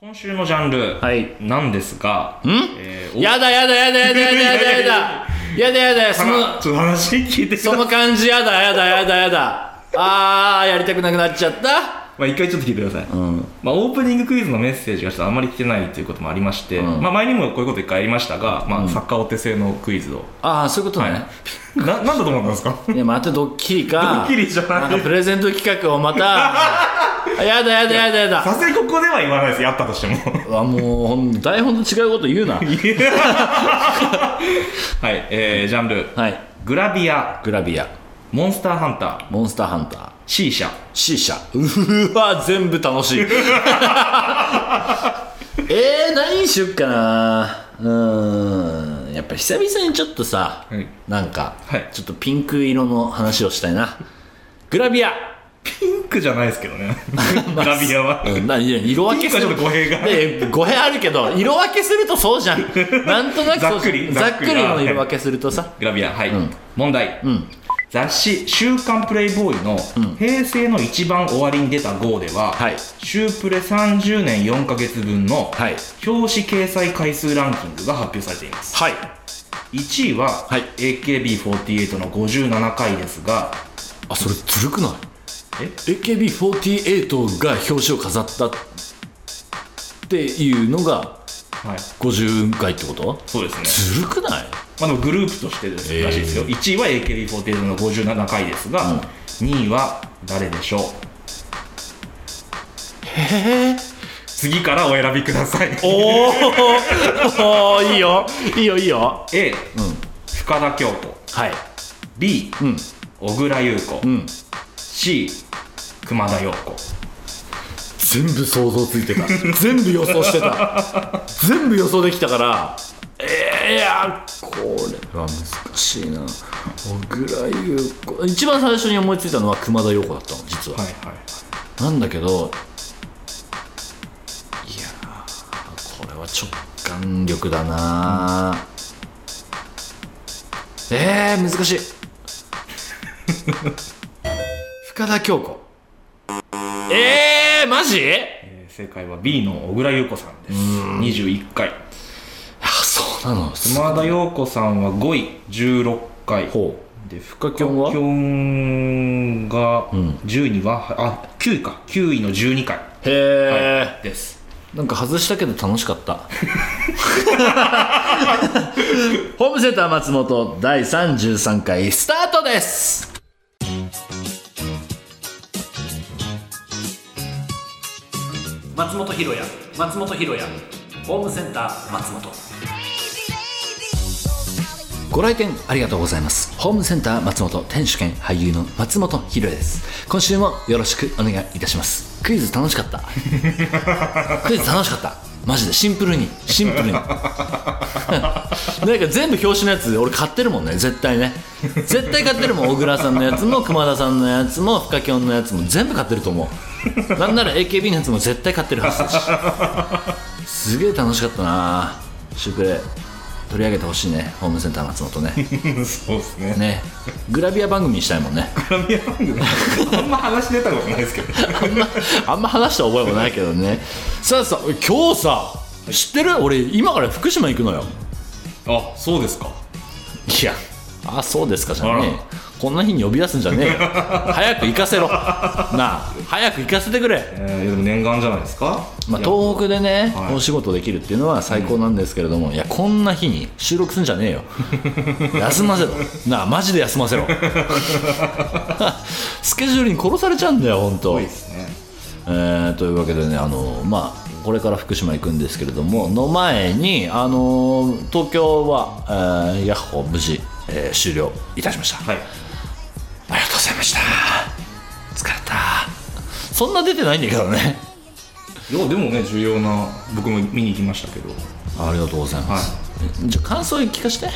今週のジャンルなんですが、ん？えー、やだやだやだやだやだやだやだやだ。やだそのちょっと話聞いてその感じやだやだやだやだ。あーやりたくなくなっちゃった。まあ一回ちょっと聞いてください、うん。まあ、オープニングクイズのメッセージがちょっとあまり来てないということもありまして、うん。まあ、前にもこういうこと一回やりましたが、まあ、サッカーお手製のクイズを、ああそういうことね、ななんだと思ったんですか？いやまたドッキリかドッキリじゃない。プレゼント企画をまた。やだやだやだやだ。さすがにここでは言わないです。やったとしても。あもう台本と違うこと言うな。はい、えー、ジャンル。はい。グラビア。グラビア。モンスターハンター。モンスターハンター C 社 C 社うーわ全部楽しい。えー、何にしよっかな。うーん。やっぱ久々にちょっとさ、はい。なんか、はい。ちょっとピンク色の話をしたいな。グラビア。ピンクじゃないですけどね。グラビアは。うん、何色分けする。ピンクはちょっと語弊が。で語弊あるけど色分けするとそうじゃん。なんとなくざっくり。ざっくり。の色分けするとさ。グラビアはい、ん。問題、うん雑誌「週刊プレイボーイ」の平成の一番終わりに出た号では、はい。シュープレ30年4ヶ月分のはい。表紙掲載回数ランキングが発表されています。はい。1位は、はい。AKB48 の57回ですがあそれずるくない？え？AKB48 が表紙を飾ったっていうのがはい。50回ってこと？そうですね。ずるくない？まあ、でもグループとしてですえーらしいですよ。1位は AKB48 の57回ですが、2位は誰でしょう？へえ次からお選びください。おー。おーいいよ。いいよいいよ。A、深田恭子。はい。B、うん。小倉優子、うん。C 熊田曜子。全部想像ついてた。全部予想してた。全部予想できたから。えー、いやこれは難しいな。小倉優子。一番最初に思いついたのは熊田曜子だったの実は、はいはいなんだけどいやーこれは直感力だな、えー、難しい。深田恭子。えー、マジ？えー正解は B の小倉優子さんです。21回。あそうなの熊田曜子さんは5位16回。ほで深きょんは？きょんが10位には、あ9位か。9位の12回、うへえ、です。なんか外したけど楽しかった。ホームセンター松本第33回スタートです。松本ひろや松本ひろやホームセンター松本ご来店ありがとうございます。ホームセンター松本店主兼俳優の松本ひろやです。今週もよろしくお願いいたします。クイズ楽しかった。クイズ楽しかった。マジで。シンプルに。シンプルに。なんか全部表紙のやつ俺買ってるもんね。絶対ね。絶対買ってるもん。小倉さんのやつも熊田さんのやつも深きょんのやつも全部買ってると思う。なんなら AKB のやつも絶対買ってるはずだし。すげえ楽しかったな。シュプレ取り上げてほしいねホームセンター松本ね。そうですね。ね。グラビア番組にしたいもんね。グラビア番組？あんま話出たことないですけど。あんま あんま話した覚えもないけどね。さあさあ今日さ知ってる？俺今から福島行くのよ。あそうですか。いやあそうですかじゃねえこんな日に呼び出すんじゃねえよ。早く行かせろ。なあ早く行かせてくれ。えー、でも念願じゃないですか？まあ、東北でね、はい。お仕事できるっていうのは最高なんですけれども、いやこんな日に収録すんじゃねえよ。休ませろ。なあマジで休ませろ。スケジュールに殺されちゃうんだよ本当。多いですね。えーというわけでねあのまあこれから福島行くんですけれどもの前にあの東京は、えーヤッホー無事、えー終了いたしました、はいそんな出てないんだけどね。いやでもね重要な僕も見に行きましたけど。ありがとうございます、じゃあ感想聞かして。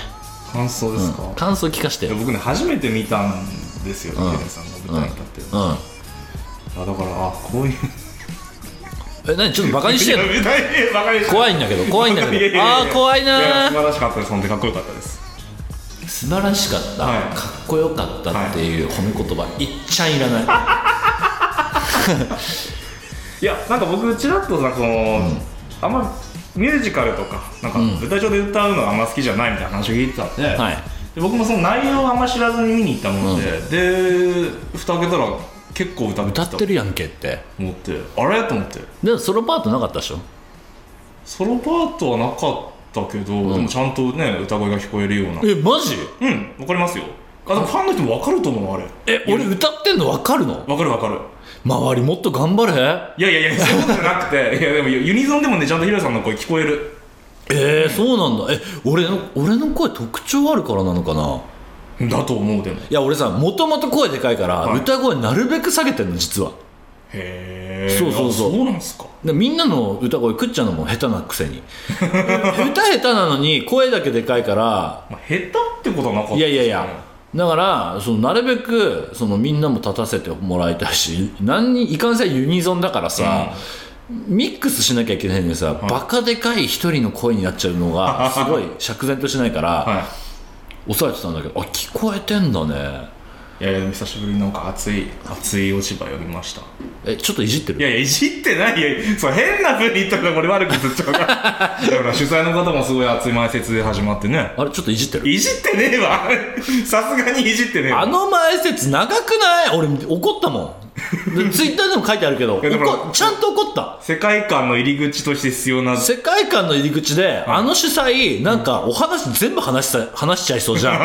感想ですか、感想聞かしていや僕ね初めて見たんですよヒデさんが舞台に立ってる、うん。あだからあこういう。え何？ちょっとバカにしてんの？いやバカにして怖いんだけど怖いんだけど。あー怖いなー。や素晴らしかったです本当にかっこよかったです。素晴らしかった、はい。かっこよかったっていう褒め言葉いっちゃいらないいやなんか僕ちらっとさこの、あんまミュージカルとかなんか舞台上で歌うのがあんま好きじゃないみたいな話を聞いてたんで,、はい。で僕もその内容をあんま知らずに見に行ったもので、で蓋開けたら結構歌ってた歌ってるやんけって。と思ってあれ？と思って。でもソロパートなかったでしょ？ソロパートはなかったけど、でもちゃんとね歌声が聞こえるような。えマジ？うんわかりますよ。あでもファンの人もわかると思うあれ。え俺歌ってんの分かるの？わかるわかる周りもっと頑張れ？いやいやいやそういうことじゃなくていやでもユニゾンでもねちゃんとヒロさんの声聞こえる。えー、そうなんだ。え俺の俺の声特徴あるからなのかな？だと思うでも。いや俺さもともと声でかいから、はい。歌声なるべく下げてんの実は。へえそうそうそう。そうなんすか。でみんなの歌声くっちゃんのも下手なくせに。歌下手なのに声だけでかいからまあ、下手ってことはなかったいやいやいやだからそのなるべくそのみんなも立たせてもらいたいし何にいかんせんユニゾンだからさ、ミックスしなきゃいけないのにさ、バカでかい一人の声になっちゃうのが すごい釈然としないから、は抑えてたんだけどあ聞こえてんだねいいやいやでも久しぶりになんか熱い熱い落ち葉読みました。えちょっといじってる？いやいやいじってないよ。そう変な風に言ったから俺悪くずっちゃうか。ら だから主催の方もすごい熱い前説で始まってね。あれちょっといじってる？いじってねえわ。さすがにいじってねえわ。あの前説長くない？俺怒ったもん。でツイッターでも書いてあるけどちゃんと怒った。世界観の入り口として必要な世界観の入り口で、あの主催なんかお話全部話しさ話しちゃいそうじゃん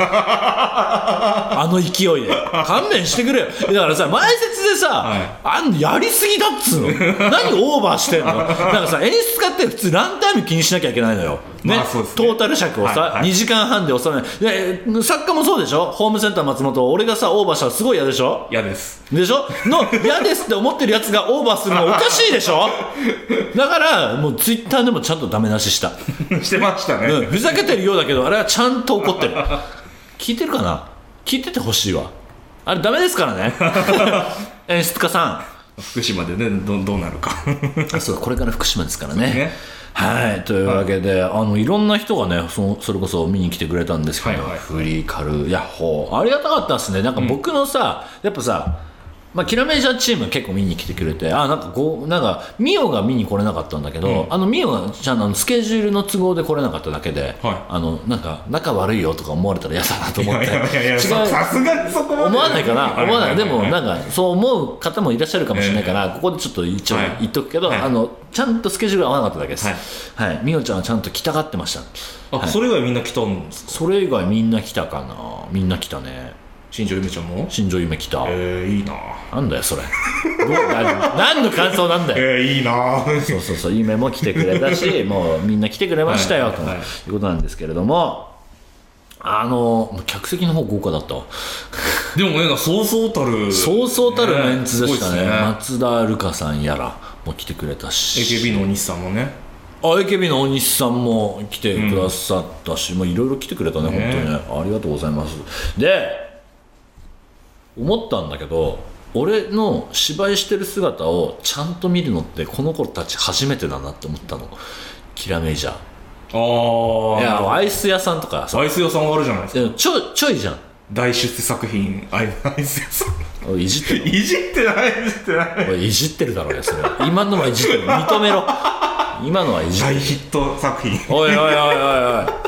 あの勢いで。勘弁してくれよ。だからさ前説でさ、はい。あんやりすぎだっつうの。何オーバーしてんの。なんかさ演出家って普通ランタイム気にしなきゃいけないのよ、ね。まあね。トータル尺をさ、はいはい。2時間半で収めないで作家もそうでしょ？ホームセンター松本俺がさオーバーしたらすごい嫌でしょ？嫌です。でしょ？の嫌ですって思ってるやつがオーバーするのおかしいでしょ？だからもうツイッターでもちゃんとダメ出しした、してましたね、うん、ふざけてるようだけどあれはちゃんと怒ってる。聞いてるかな？聞いててほしいわ。あれダメですからね。演出家さ福島でねどどうなるか。んそうこれから福島ですからね。ね。はいというわけで、あのいろんな人がねそのそれこそ見に来てくれたんですけど、はいはいフリーカルヤッホー。ありがたかったですね。なんか僕のさ、やっぱさまあ、キラメジャーチーム結構見に来てくれてあなんかこうなんかミオが見に来れなかったんだけど、あのミオがちゃんとあのスケジュールの都合で来れなかっただけで、はいあのなんか仲悪いよとか思われたら嫌だなと思って。いやいやいや違う。ささすがにそこまで思わないかな。思わない。でもはなんかそう思う方もいらっしゃるかもしれないから、ここでちょっと一応はい言っとくけど、はいあのちゃんとスケジュール合わなかっただけです。はいはい、みおちゃんはちゃんと来たがってました。あ、それ以外みんな来たんですか？それ以外みんな来たかな。みんな来たね新庄ゆめちゃんも？新庄夢来た、えー、いいな。なんだよそれ。ど うな何の感想なんだよ。えー、いいな。そうそうそう夢も来てくれたし もうみんな来てくれましたよ、はい。はい。ということなんですけれども。あの客席の方豪華だった。わでもねそうそうたる。そうそうたるメンツでしたね。すごいっす松田るかさんやらも来てくれたし。AKB のお西さんもね。あ AKB の大西さんも来てくださったし、もういろいろ来てくれたね、ね。本当にね。ありがとうございます。で思ったんだけど俺の芝居してる姿をちゃんと見るのってこの子たち初めてだなって思ったの。キラメジャー。ああいやアイス屋さんとかさ。アイス屋さんがあるじゃないですか。ちょちょいじゃん。大出世作品。アイアイス屋さん。おいいじってるいじってないいじってない。いじってるだろうよそれ。今のはいじってる認めろ。今のはいじってる。大ヒット作品。おいおいおいおいおい。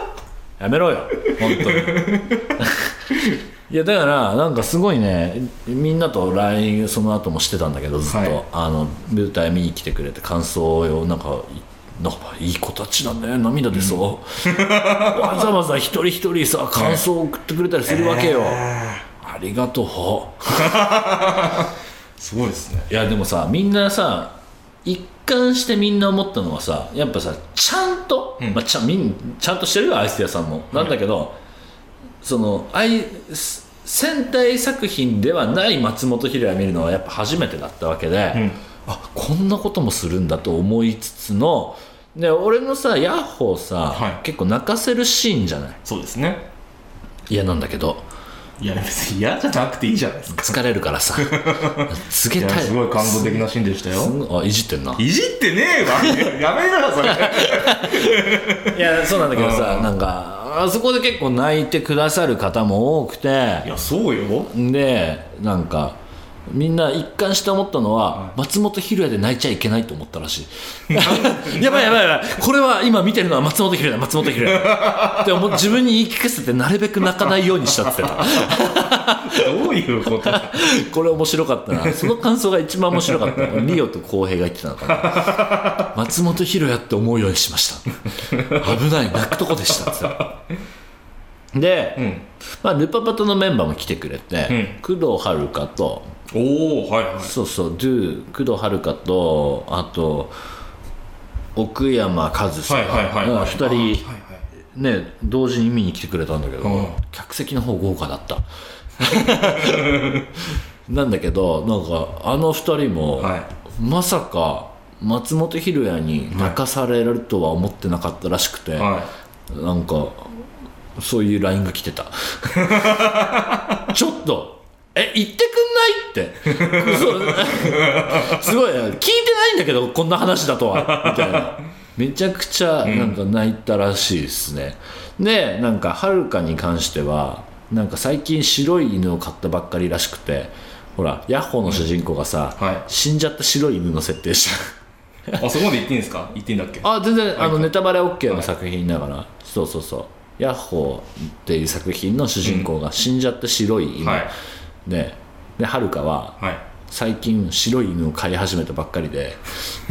やめろよ本当に いやだからなんかすごいねみんなと LINE その後もしてたんだけどずっと、はい。あの舞台見に来てくれて感想をなんかいなんかいい子たちだね涙出そう、わざわざ一人一人さ感想を送ってくれたりするわけよ、ありがとう。すごいですね。いやでもさみんなさ一貫してみんな思ったのはさやっぱさちゃんと、うん。まあ、ちゃみんちゃんとしてるよアイス屋さんも、なんだけどその戦隊作品ではない松本ひを見るのはやっぱ初めてだったわけで、うん。あこんなこともするんだと思いつつので俺のさヤッホーさ、はい。結構泣かせるシーンじゃない？そうですね。嫌なんだけどいや別に嫌じゃなくていいじゃないですか。疲れるからさ。告げたい。いやすごい感動的なシーンでしたよ。あいじってんな。いじってねえわ。やめろよそれ。いやそうなんだけどさうん。なんかあそこで結構泣いてくださる方も多くて。いやそうよ。でなんかみんな一貫して思ったのは、松本ひろやで泣いちゃいけないと思ったらしい。やばいやばいやばい。これは今見てるのは松本ひろや松本ひろやでも自分に言い聞かせてなるべく泣かないようにしたって。言ってたどういうこと？これ面白かったな。その感想が一番面白かった。リオと浩平が言ってたのかな。松本ひろやって思うようにしました。危ない。泣くとこでしたってで、うん。まあ、ルパパトのメンバーも来てくれて、工藤遥とおおはいはい。そうそうドゥ工藤遥とあと奥山和沙はいはいはいはい。が2人はいはい。ね同時に見に来てくれたんだけど、うん。客席の方豪華だった。なんだけどなんかあの2人も、はい。まさか松本ひろやに泣かされるとは思ってなかったらしくて、はなんかそういう LINE が来てた。ちょっとえ言ってくんないって。すごい聞いてないんだけどこんな話だとは。みたいな。めちゃくちゃなんか泣いたらしいですね、でなんかはるかに関してはなんか最近白い犬を飼ったばっかりらしくてほらヤッホーの主人公がさ、はい。死んじゃった白い犬の設定した。いあそこまで言っていいんですか？言っていいんだっけ？あ全然あのネタバレ OK の作品だから、そうそうそう「ヤッホー」っていう作品の主人公が死んじゃった白い犬、はい。でではるかははい。最近白い犬を飼い始めたばっかりで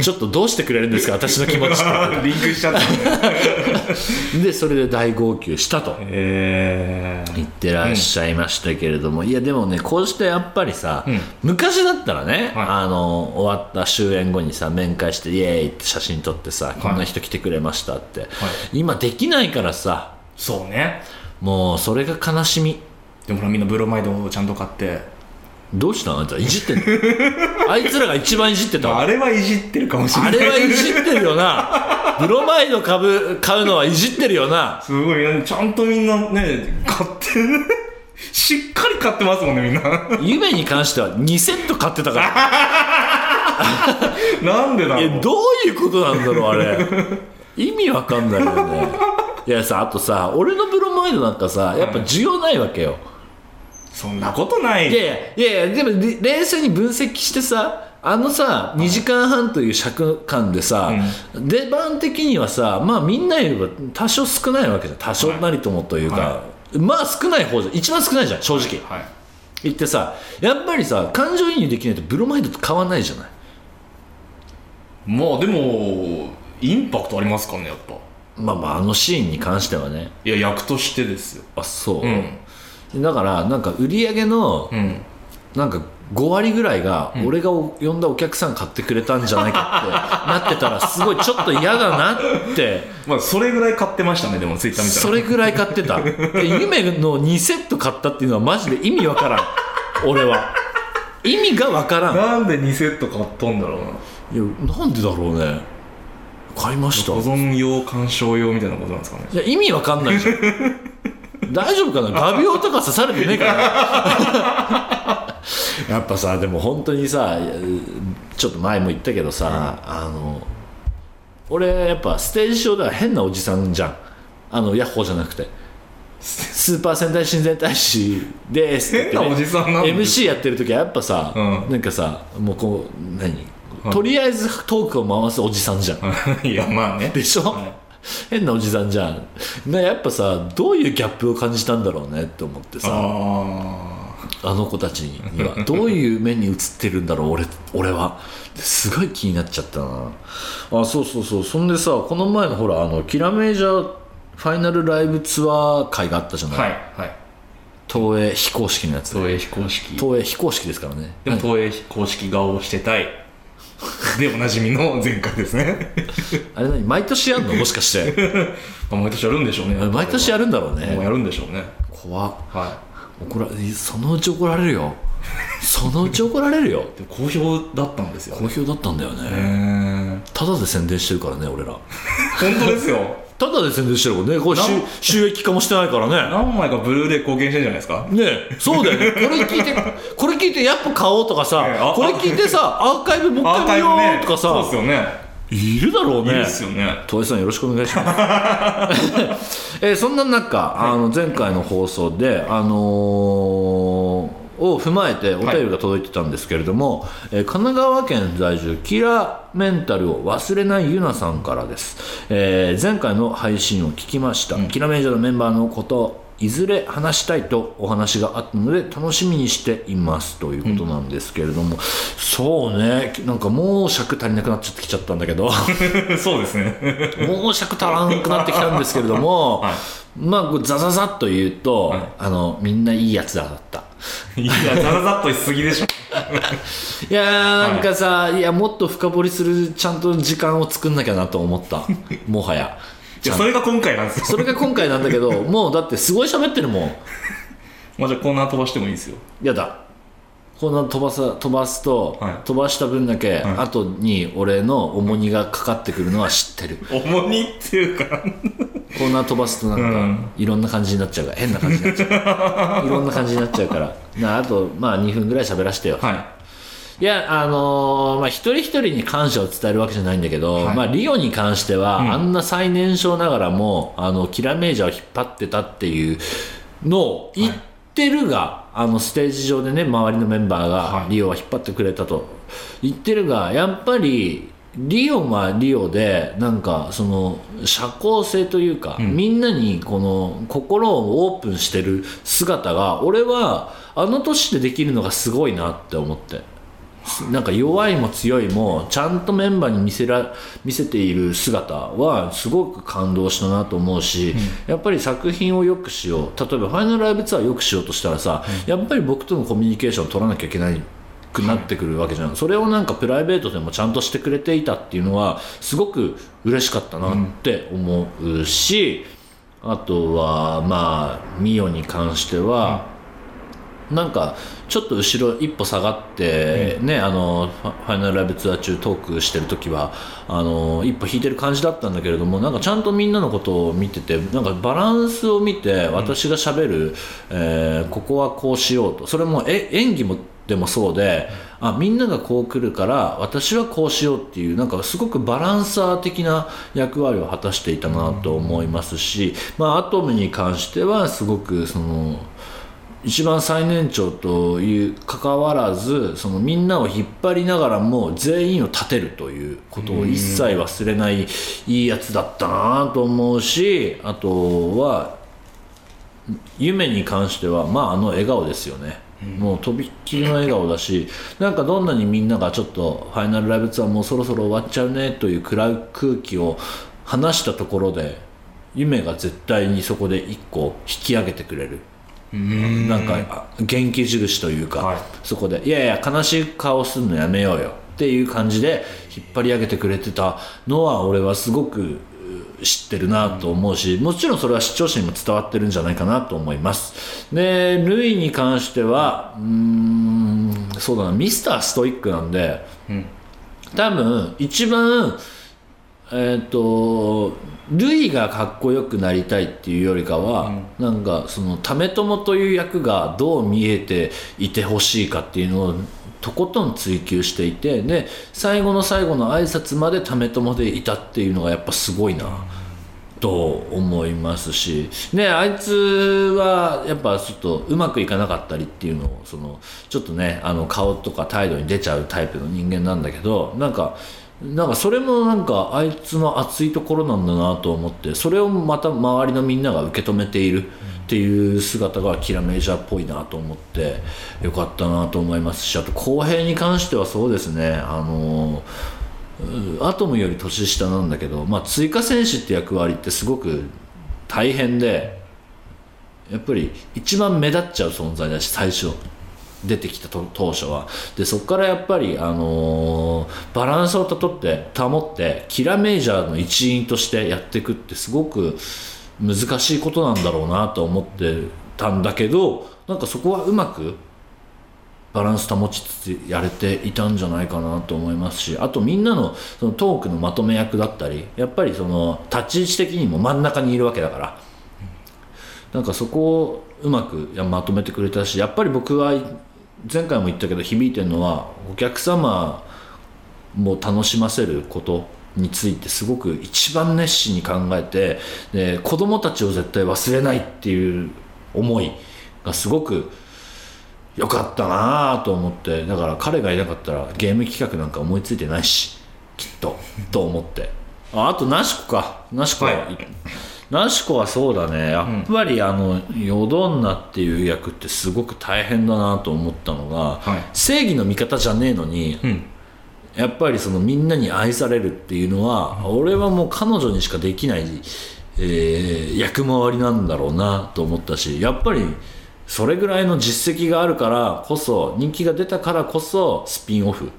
ちょっとどうしてくれるんですか私の気持ちって。リンクしちゃった。でそれで大号泣したと。え言ってらっしゃいましたけれども、いやでもねこうしてやっぱりさ、ん。昔だったらね、はい。あの終わった終演後にさ面会してイエーイって写真撮ってさ、こんな人来てくれましたって、今できないからさそうね。もうそれが悲しみ。でもほらみんなブロマイドをちゃんと買って。どうしたのあんたいじってんの？あいつらが一番いじってたわ。あれはいじってるかもしれない。あれはいじってるよな。ブロマイド株買うのはいじってるよな。すごいねちゃんとみんなね買ってる。しっかり買ってますもんねみんな。夢に関しては2セット買ってたから。なんでだろう。えどういうことなんだろうあれ。意味わかんないよねいやさあとさ俺のブロマイドなんかさやっぱ需要ないわけよ、そんなことない。いやいやいやいやでもれ冷静に分析してさあのさ2時間半という尺間でさ、出番的にはさまあみんなよりは多少少ないわけじゃん。多少なりともというか、はまあ少ない方じゃん。一番少ないじゃん正直、はい。言ってさやっぱりさ感情移入できないとブロマイドと変わんないじゃない。まあでもインパクトありますかねやっぱまあまああのシーンに関してはね。いや役としてですよ。あそう、うん。だからなんか売り上げのうん。なんか5割ぐらいが俺がお呼んだお客さん買ってくれたんじゃないかって なってたらすごいちょっと嫌だなって。まあそれぐらい買ってましたねでもツイッター見たら。それぐらい買ってた。で夢の2セット買ったっていうのはマジで意味わからん。俺は。意味がわからん。なんで2セット買ったんだろうな。いやなんでだろうね買いました。保存用鑑賞用みたいなことなんですかね。いや意味わかんないじゃん大丈夫かな？画鋲とか刺されてねえから やっぱさでも本当にさちょっと前も言ったけどさ、あの俺やっぱステージ上では変なおじさんじゃん。あのヤッホーじゃなくて。スーパー戦隊親善大使ですってね。変なおじさんなん MC やってる時はやっぱさ、うん。なんかさもうこう何？とりあえずトークを回すおじさんじゃん。いやまあね。でしょ、はい。変なおじさんじゃん。ねやっぱさどういうギャップを感じたんだろうねって思ってさ。ああの子たちには。どういう目に映ってるんだろう俺俺は。すごい気になっちゃったな。あそうそうそう。そんでさこの前のほらあのキラメージャーファイナルライブツアー会があったじゃない、あはいはい。東映非公式のやつ東映非公式。東映非公式ですからね。でも東映非公式顔をしてたいでおなじみの前回ですね。あれ何？毎年やんの？もしかして。ま あ毎年やるんでしょうね。毎年やるんだろうもうねやるんでしょうね。怖っ。は怒らそのうち怒られるよ。そのうち怒られるよ。好評だったんですよ好評だったんだよね。ただで宣伝してるからね俺ら。本当ですよただで宣伝してるからねこれ収な収益化もしてないからね。何枚かブルーレイ貢献してんじゃないですか？ねえそうだよね。これ聞いてこれ聞いてやっぱ買おうとかさえこれ聞いてさアーカイブもう一回見ようとかさそうですよねいるだろうね。いいですよね。戸井さんよろしくお願いします、えーそんな中あの前回の放送であのーを踏まえてお便りが届いてたんですけれども、えー神奈川県在住キラメンタルを忘れないゆなさんからです、えー前回の配信を聞きました、キラメンジャーのメンバーのこといずれ話したいとお話があったので楽しみにしていますということなんですけれども、そうね。なんかもう尺足りなくなっちゃってきちゃったんだけど。そうですね。もう尺足らんくなってきたんですけれども、はいまあザザザっと言うと、はい。あのみんないいやつらだった。いやザラザッとしすぎでしょ。いやーなんかさ、い、やもっと深掘りするちゃんと時間を作んなきゃなと思った。もはや。いやそれが今回なんですよ。それが今回なんだけどもうだってすごい喋ってるもん。まあじゃあコーナー飛ばしてもいいですよ。やだこんな飛ばさ飛ばすと、はい。飛ばした分だけ、はい。後に俺の重荷がかかってくるのは知ってる。重荷っていうか。コーナー飛ばすとなんか、うん。いろんな感じになっちゃうから変な感じになっちゃう いろんな感じになっちゃうから。なあとまあ2分ぐらい喋らせてよ、はい。いや、あのーまあ、一人一人に感謝を伝えるわけじゃないんだけど、はい。まあ、リオに関しては、うん。あんな最年少ながらも、あの、キラメージャーを引っ張ってたっていうのを言ってるが、あの、ステージ上でね、周りのメンバーがは、い。リオは引っ張ってくれたと。言ってるが、やっぱり、リオはリオで、なんか、その、社交性というか、ん。みんなに、この、心をオープンしてる姿が、俺は、あの年でできるのがすごいなって思って。なんか弱いも強いもちゃんとメンバーに見せら見せている姿はすごく感動したなと思うし、やっぱり作品を良くしよう。例えばファイナルライブツアー良くしようとしたらさ、やっぱり僕とのコミュニケーションを取らなきゃいけないくなってくるわけじゃん、それをなんかプライベートでもちゃんとしてくれていたっていうのはすごく嬉しかったなって思うし、あとはまあミオに関しては、なんかちょっと後ろ一歩下がって、ねあのファイナルライブツアー中トークしてる時はあの一歩引いてる感じだったんだけれどもなんかちゃんとみんなのことを見ててなんかバランスを見て私がしゃべる、えーここはこうしようと。それもえ演技もでもそうであみんながこう来るから私はこうしようっていうなんかすごくバランサー的な役割を果たしていたなと思いますし、まあ、アトムに関してはすごくその。一番最年長という関わらずそのみんなを引っ張りながらも全員を立てるということを一切忘れないいいやつだったなと思うしあとは夢に関してはまああの笑顔ですよね、もうとびっきりの笑顔だしなんかどんなにみんながちょっとファイナルライブツアーもうそろそろ終わっちゃうねという暗い空気を話したところで夢が絶対にそこで一個引き上げてくれるなんかあ元気印というか、はい。そこで「いやいや悲しい顔するのやめようよ」っていう感じで引っ張り上げてくれてたのは俺はすごくう知ってるなと思うしもちろんそれは視聴者にも伝わってるんじゃないかなと思います。でルイに関してはうーんそうだなミスターストイックなんで、多分一番えっ、とルイがかっこよくなりたいっていうよりかは、なんかその為朝という役がどう見えていてほしいかっていうのをとことん追求していてで最後の最後の挨拶まで為朝でいたっていうのがやっぱすごいな。と思いますし、ね、あいつはやっぱちょっとうまくいかなかったりっていうのをそのちょっとねあの顔とか態度に出ちゃうタイプの人間なんだけどなんかなんかそれもなんかあいつの熱いところなんだなと思ってそれをまた周りのみんなが受け止めているっていう姿がキラメージャーっぽいなと思ってよかったなと思いますしあと公平に関してはそうですねあのアトムより年下なんだけど、まあ、追加戦士って役割ってすごく大変でやっぱり一番目立っちゃう存在だし最初。出てきたと当初は。でそこからやっぱり、あのーバランスをとって保ってキラメージャーの一員としてやっていくってすごく難しいことなんだろうなと思ってたんだけどなんかそこはうまくバランス保ちつつやれていたんじゃないかなと思いますしあとみんなのそのトークのまとめ役だったりやっぱりその立ち位置的にも真ん中にいるわけだから。なんかそこをうまくやまとめてくれたしやっぱり僕は前回も言ったけど響いてるのはお客様も楽しませることについてすごく一番熱心に考えてで子供たちを絶対忘れないっていう思いがすごくよかったなぁと思ってだから彼がいなかったらゲーム企画なんか思いついてないしきっとと思って。ああとナシコか。ナシコ、はい。ナシコはそうだね。やっぱりあのヨドンナっていう役ってすごく大変だなと思ったのが、はい。正義の味方じゃねえのに、うん。やっぱりそのみんなに愛されるっていうのは、俺はもう彼女にしかできない、えー役回りなんだろうなと思ったしやっぱりそれぐらいの実績があるからこそ人気が出たからこそスピンオフ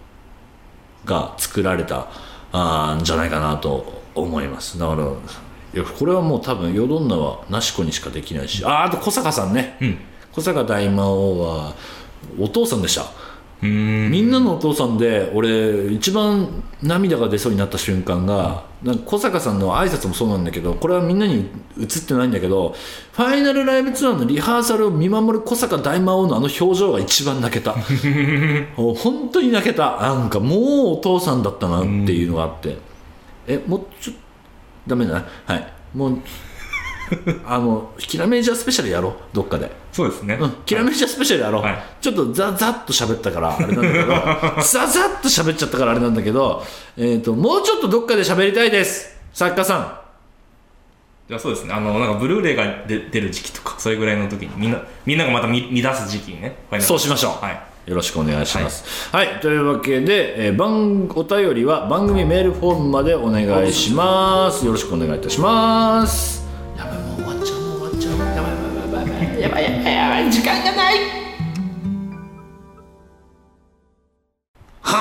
が作られたあーんじゃないかなと思います。だからいやこれはもう多分ヨドンナはナシコにしかできないし。あーあと小坂さんね、うん。小坂大魔王はお父さんでした。ん。みんなのお父さんで俺一番涙が出そうになった瞬間がなんか小坂さんの挨拶もそうなんだけどこれはみんなに映ってないんだけどファイナルライブツアーのリハーサルを見守る小坂大魔王のあの表情が一番泣けた。本当に泣けた。なんかもうお父さんだったなっていうのがあって。えもうちょダメだな。はい。もうあのキラメージャースペシャルやろう。どっかで。そうですね、うん、キラメージャースペシャルやろう、はい。ちょっとザザッと喋ったからあれなんだけど。ザザッと喋っちゃったからあれなんだけど、えー、ともうちょっとどっかで喋りたいです。作家さじゃあそうですね。あのなんかブルーレイが出出る時期とかそれぐらいの時にみんなみんながまた見見出す時期にね。そうしましょう。はい。んよろしくお願いしますはい、というわけで、えー番お便りは番組メールフォームまでお願いしますよろしくお願いいたしますやばいもう終わっちゃうもう終わっちゃうやばいやばいやばいやばいやばいやばいやばい時間がない One,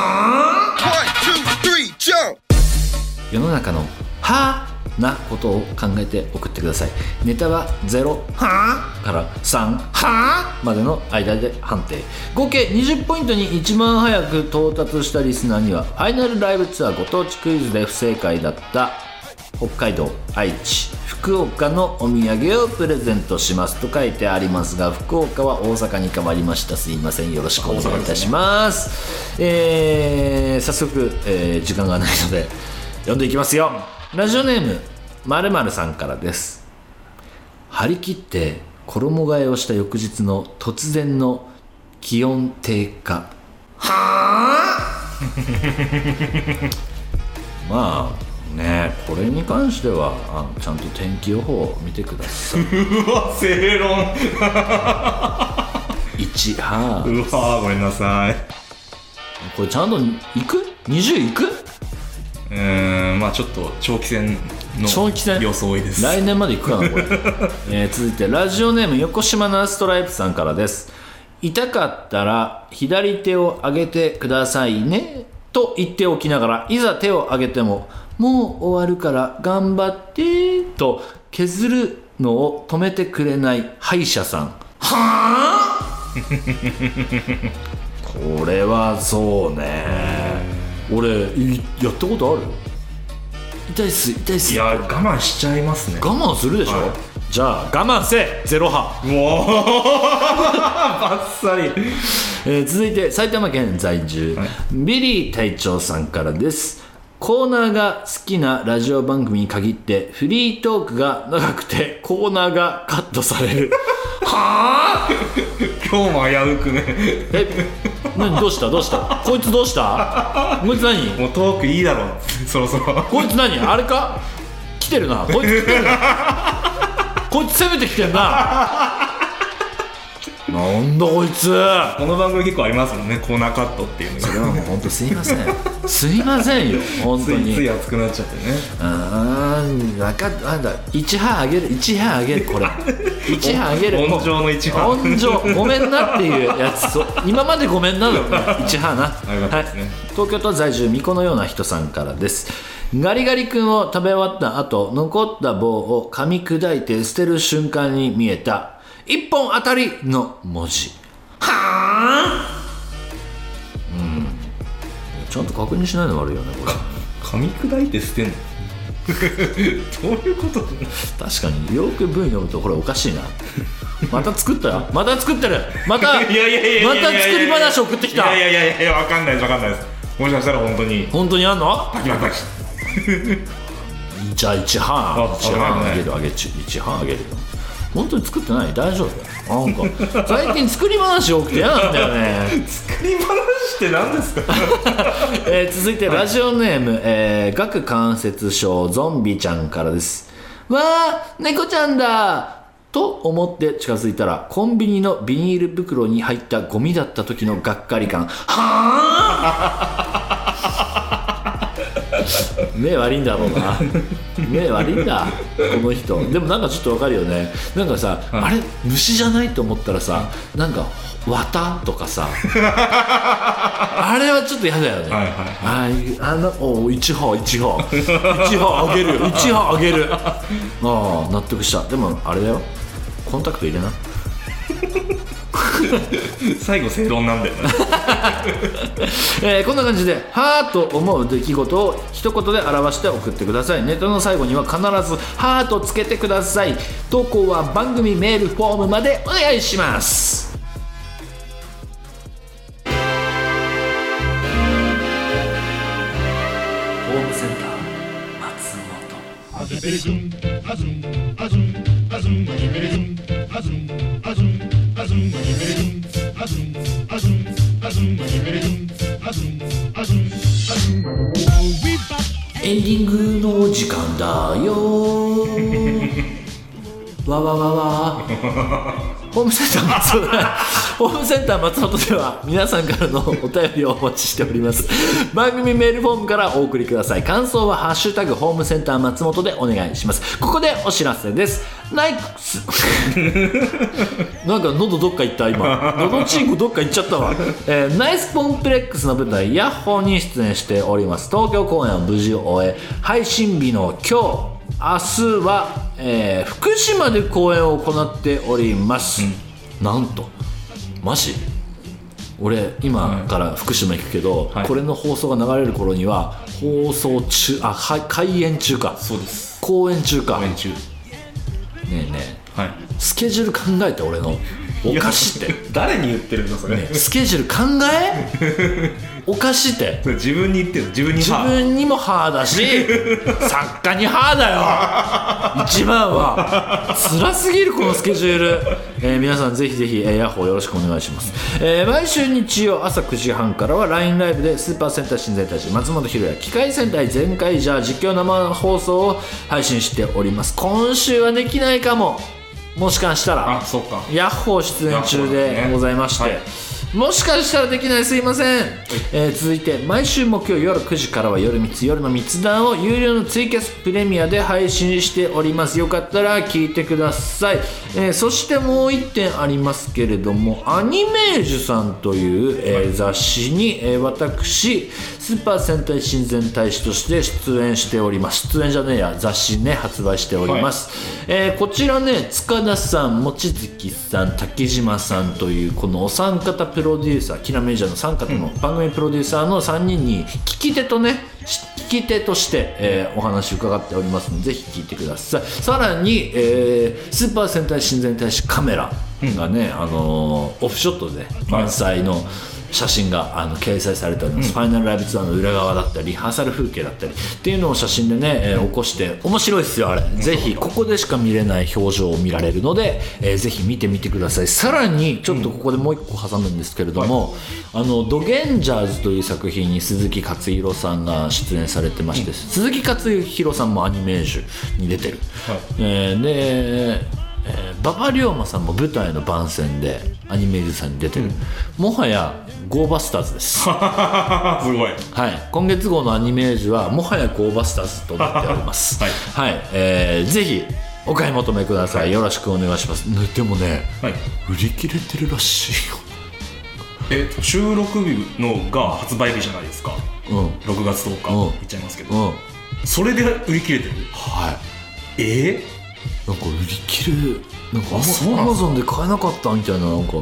two, three, jump! 世の中の「はあ」なことを考えて送ってください。ネタは0「はあ」から3「はあ」までの間で判定。合計20ポイントに一番早く到達したリスナーにはファイナルライブツアーご当地クイズで不正解だった北海道愛知福岡のお土産をプレゼントします。と書いてありますが福岡は大阪に変わりました。すいません。よろしくお願いいたします。えー早速、えー時間がないので読んでいきますよ。ラジオネームまるまるさんからです。張り切って衣替えをした翌日の突然の気温低下。まあねこれに関してはあのちゃんと天気予報を見てください。うわ正論。1はうわごめんなさい。これちゃんと行く ?20 行く？うーんまあちょっと長期戦の長期戦？装いです。来年まで行くかなこれ、えー続いてラジオネーム横島なストライプさんからです。痛かったら左手を上げてくださいねと言っておきながらいざ手を上げてももう終わるから頑張ってと削るのを止めてくれない歯医者さん。はあ？これはそうね俺いやったことある？痛いっす痛いっす。いや我慢しちゃいますね。我慢するでしょ、はい。じゃあ我慢せゼロ派、もう バッサリ。えー続いて埼玉県在住、はい。ビリー隊長さんからですコーナーが好きなラジオ番組に限ってフリートークが長くてコーナーがカットされる。はあ今日も危うくね。え何？どうした？どうした？こいつどうした？こいつ何？もうトークいいだろ。そろそろ。こいつ何？あれか？来てるな。こいつ来てるな。こいつ攻めてきてんななんだこいつ。この番組結構ありますもんね。コーナーカットっていうのそれがはもう本当すいません。すいませんよ本つ当に。いつい熱くなっちゃってね。あー分かったなんだ1歯あげる1歯あげるこれ。1歯あげる温情の一歯温情ごめんなっていうやつ。そう今までごめんなの。よ1歯な。ね。はい、東京都在住巫女のような人さんからです。ガリガリ君を食べ終わった後残った棒を噛み砕いて捨てる瞬間に見えた一本当たりの文字。はあ？うん。ちゃんと確認しないの悪いよねこれ。噛み砕いて捨てんの？どういうこと？確かによく文読むとこれおかしいな。また作ったよ。また作ってる。また いやいやいやいやまた作り話送ってきた。いやいやいやいやわかんないですわかんないです。もしかしたら本当に。本当にあんの？パキパキパキ。じゃあ1半あ1半あげるあげち1半あげるよ本当に作ってない？大丈夫？なんか最近作り話多くて嫌なんだよね。作り話って何ですか？えー続いてラジオネーム、えー、顎関節症ゾンビちゃんからです。わあ猫ちゃんだ。と思って近づいたらコンビニのビニール袋に入ったゴミだった時のがっかり感。はあ 目悪いんだろうな目悪いんだこの人でもなんかちょっとわかるよねなんかさ、あれ虫じゃないと思ったらさなんか綿とかさ あれはちょっと嫌だよね。はいはいああのお一波一波一波あげるよ一波あげる。ああ納得した。でもあれだよ。コンタクト入れな。最後正論なんだよね えーこんな感じで「はーと思う出来事を一言で表して送ってください。ネタの最後には必ず「はーとつけてください。投稿は番組メールフォームまでお願いします。ホームセンター松本エンディングの時間だよ。わわわわ。ホームセンター松本 ホームセンター松本では皆さんからのお便りをお待ちしております。番組メールフォームからお送りください。感想は「ハッシュタグホームセンター松本」でお願いします。ここでお知らせです。ナイス。なんか喉どっか行った今。喉チンコどっか行っちゃったわ、えーナイスコンプレックスの舞台ヤッホーに出演しております。東京公演を無事終え配信日の今日。日は、えー福島で公演を行っております、なんと。マジ？俺今から福島行くけど、はい。これの放送が流れる頃には放送中あはい開演中か。そうです。公演中か。ね公演中。えねえ。はい。スケジュール考えて俺のおかしって。誰に言ってるんだそれ、スケジュール考え？おかしって。自分に言ってる。自分に自は分にも歯だし 作家に歯だよ。一番は。辛すぎるこのスケジュール、えー皆さんぜひぜひ、えーヤッホーよろしくお願いします、えー毎週日曜朝9時半からは LINE ライブでスーパーセンター新全体師松本ひろや機械戦隊全開じゃ実況生放送を配信しております。今週はできないかももしかしたらあそうか。ヤッホー出演中でございまして、ヤッホーですもしかしたらできないすいません、えー続いて毎週木曜夜9時からは夜3つ夜の密談を有料のツイキャスプレミアで配信しております。よかったら聞いてください、えーそしてもう1点ありますけれどもアニメージュさんという、えー雑誌に、えー私スーパー戦隊親善大使として出演しております。出演じゃねえや雑誌ね発売しております、えーこちらね塚田さん望月さん竹島さんというこのお三方ププロデューサーキラメジャーの三方の番組プロデューサーの3人に聞き手とね聞き手として、えーお話伺っておりますのでぜひ聞いてください。さらに、えースーパー戦隊親善大使カメラ。がね、あのーオフショットで満載の、写真があの掲載されております、ファイナルライブツアーの裏側だったりリハーサル風景だったりっていうのを写真でね、えー起こして面白いですよあれ、ぜひここでしか見れない表情を見られるので、えーぜひ見てみてください。さらにちょっとここでもう一個挟むんですけれども「あのドゲンジャーズ」という作品に鈴木勝弘さんが出演されてまして、鈴木勝弘さんもアニメージュに出てる、えーでえー馬場龍馬さんも舞台の番宣でアニメージュさんに出てる、もはやゴーバスターズです。すごい。はい、今月号のアニメージュはもはやゴーバスターズとなっております。はい。えーぜひお買い求めください、よろしくお願いします、ねでもねはい。売り切れてるらしいよ。え収録日のが発売日じゃないですか。うん。6月10日、うん。言っちゃいますけど、うん。それで売り切れてる？はい。えなんか売り切れなんかアマゾンで買えなかったみたいななんか。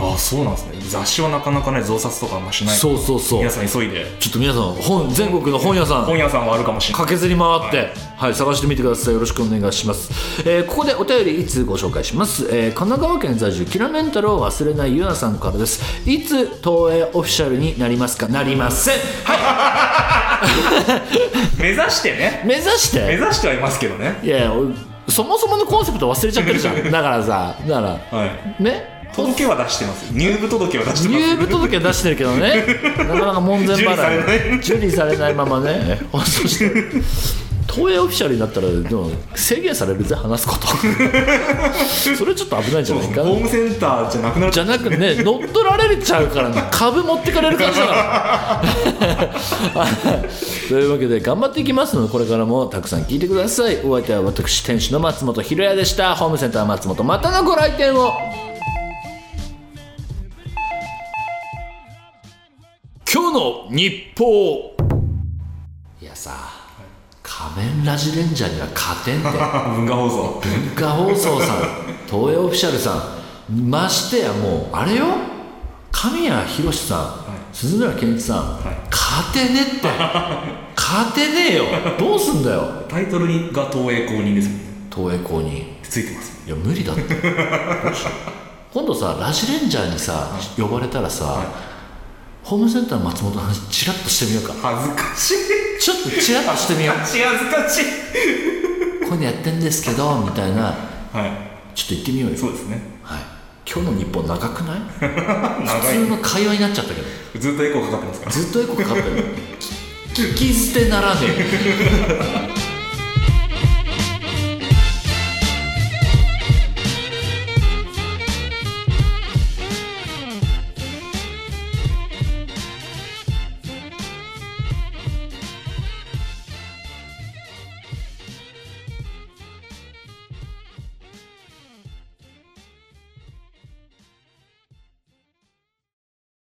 ああそうなんですね。雑誌はなかなかね増刷とかあんましないそうそうそう。皆さん急いで。ちょっと皆さん本全国の本屋さん。本屋さんはあるかもしれない。駆けずり回って、はい。探してみてください。よろしくお願いします、えーここでお便りいつご紹介します、えー神奈川県在住キラメンタルを忘れないゆなさんからです。いつ東映オフィシャルになりますか？なりません。は 目指してね。い目指して？目指してはいますけどね。いや俺そもそものコンセプト忘れちゃってるじゃん。だからさだから。はい。ね？届けは出してます。入部届は出してます。入部届出してるけどね。なかなか門前払い。い。受理されないままね。放送してる東映オフィシャルになったらでも制限されるぜ話すこと。それちょっと危ないんじゃないかホームセンターじゃなくなるじゃなくね乗っ取られちゃうからね。株持ってかれる感じだから というわけで頑張っていきますのでこれからもたくさん聞いてください。お相手は私店主の松本ひろやでした。ホームセンター松本またのご来店を。今日の日報。いやさ仮面ラジレンジャーには勝てんって。文化放送。文化放送さん。東映オフィシャルさん。ましてやもうあれよ。神谷博さん、鈴村健一さん、勝てねって。勝てねえよ。どうすんだよ。タイトルにが東映公認ですもんね。東映公認。ついてます。いや無理だって。今度さラジレンジャーにさ呼ばれたらさ、ホームセンター松本の話チラッとしてみようか。恥ずかしいちょっとチラッとしてみよう。恥ずかしいこういうのやってんですけどみたいな。はい。ちょっと言ってみようよ。そうですね。はい、今日の日本長くない？長普通の会話になっちゃったけど。いずっとエコーかかってますから。ずっとエコかかってる。聞き捨てならねえ